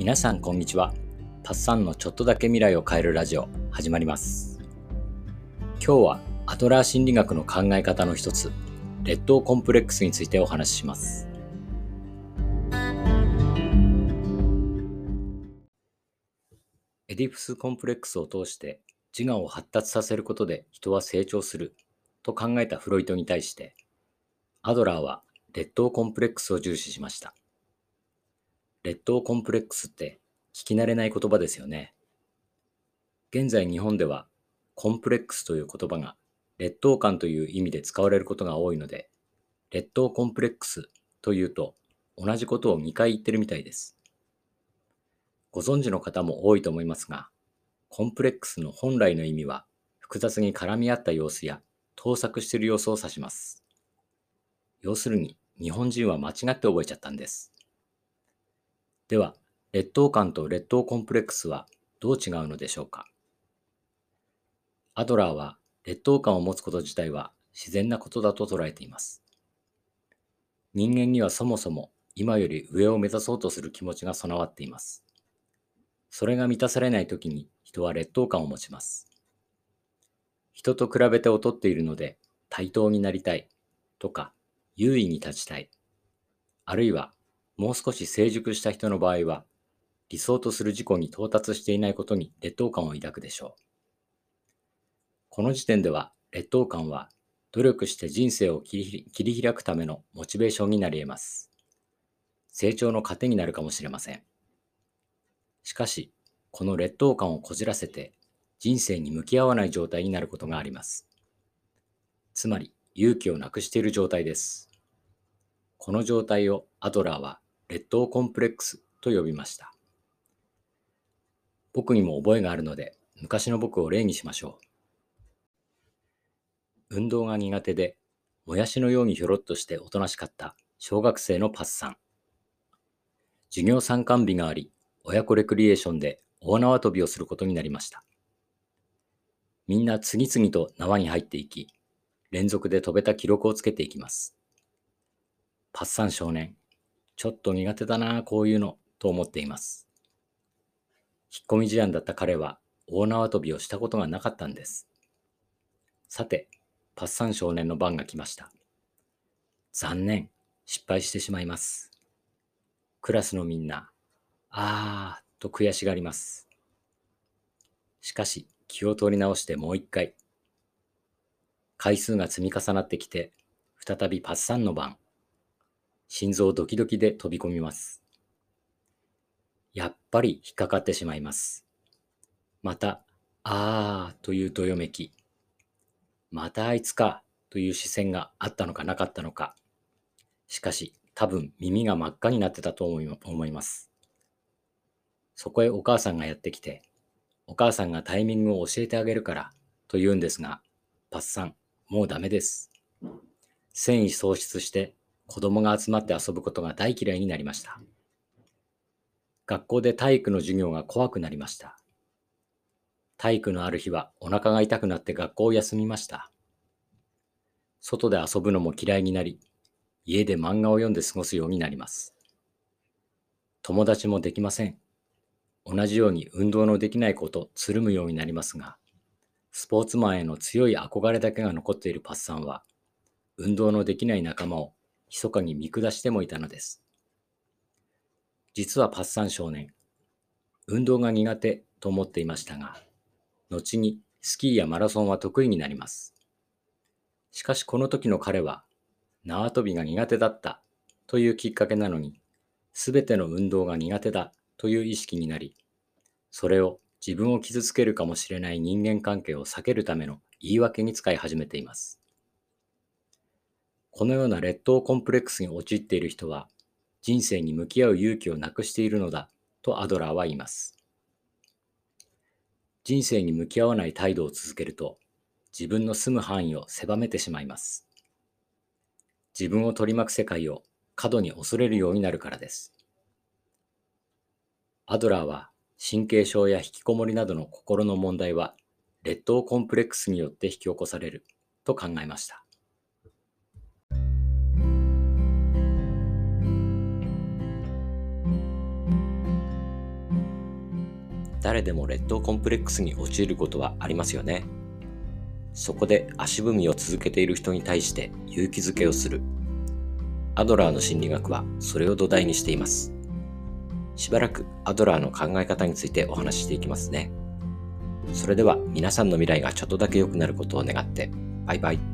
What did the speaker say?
皆さんこんにちは。パッサンのちょっとだけ未来を変えるラジオ始まります。今日はアドラー心理学の考え方の一つ劣等コンプレックスについてお話しします。エディプスコンプレックスを通して自我を発達させることで人は成長すると考えたフロイトに対してアドラーは劣等コンプレックスを重視しました。劣等コンプレックスって聞き慣れない言葉ですよね。現在日本ではコンプレックスという言葉が劣等感という意味で使われることが多いので、劣等コンプレックスというと同じことを2回言ってるみたいです。ご存知の方も多いと思いますが、コンプレックスの本来の意味は複雑に絡み合った様子や盗作している様子を指します。要するに日本人は間違って覚えちゃったんです。では、劣等感と劣等コンプレックスはどう違うのでしょうか？アドラーは劣等感を持つこと自体は自然なことだと捉えています。人間にはそもそも今より上を目指そうとする気持ちが備わっています。それが満たされないときに人は劣等感を持ちます。人と比べて劣っているので対等になりたいとか優位に立ちたい。あるいはもう少し成熟した人の場合は、理想とする事故に到達していないことに劣等感を抱くでしょう。この時点では劣等感は努力して人生を切り開くためのモチベーションになり得ます。成長の糧になるかもしれません。しかし、この劣等感をこじらせて人生に向き合わない状態になることがあります。つまり、勇気をなくしている状態です。この状態をアドラーは劣等コンプレックスと呼びました。僕にも覚えがあるので、昔の僕を例にしましょう。運動が苦手で、もやしのようにひょろっとしておとなしかった小学生のパッサン。授業参観日があり、親子レクリエーションで大縄跳びをすることになりました。みんな次々と縄に入っていき、連続で飛べた記録をつけていきます。パッサン少年、ちょっと苦手だな、こういうの、と思っています。引っ込み思案だった彼は大縄跳びをしたことがなかったんです。さて、パッサン少年の番が来ました。残念、失敗してしまいます。クラスのみんな、あーと悔しがります。しかし、気を取り直してもう一回。回数が積み重なってきて、再びパッサンの番。心臓ドキドキで飛び込みます。やっぱり引っかかってしまいます。また、あーというどよめき。またあいつかという視線があったのかなかったのか。しかし、多分耳が真っ赤になってたと思います。そこへお母さんがやってきて、お母さんがタイミングを教えてあげるからと言うんですが、パッサン、もうダメです。繊維喪失して子供が集まって遊ぶことが大嫌いになりました。学校で体育の授業が怖くなりました。体育のある日はお腹が痛くなって学校を休みました。外で遊ぶのも嫌いになり、家で漫画を読んで過ごすようになります。友達もできません。同じように運動のできない子とつるむようになりますが、スポーツマンへの強い憧れだけが残っているパッサンは、運動のできない仲間を密かに見下してもいたのです。実はパッサン少年、運動が苦手と思っていましたが、後にスキーやマラソンは得意になります。しかしこの時の彼は、縄跳びが苦手だったというきっかけなのに、すべての運動が苦手だという意識になり、それを自分を傷つけるかもしれない人間関係を避けるための言い訳に使い始めています。このような劣等コンプレックスに陥っている人は、人生に向き合う勇気をなくしているのだとアドラーは言います。人生に向き合わない態度を続けると、自分の住む範囲を狭めてしまいます。自分を取り巻く世界を過度に恐れるようになるからです。アドラーは神経症や引きこもりなどの心の問題は劣等コンプレックスによって引き起こされると考えました。誰でも劣等コンプレックスに陥ることはありますよね。そこで足踏みを続けている人に対して勇気づけをする。アドラーの心理学はそれを土台にしています。しばらくアドラーの考え方についてお話ししていきますね。それでは皆さんの未来がちょっとだけ良くなることを願って、バイバイ。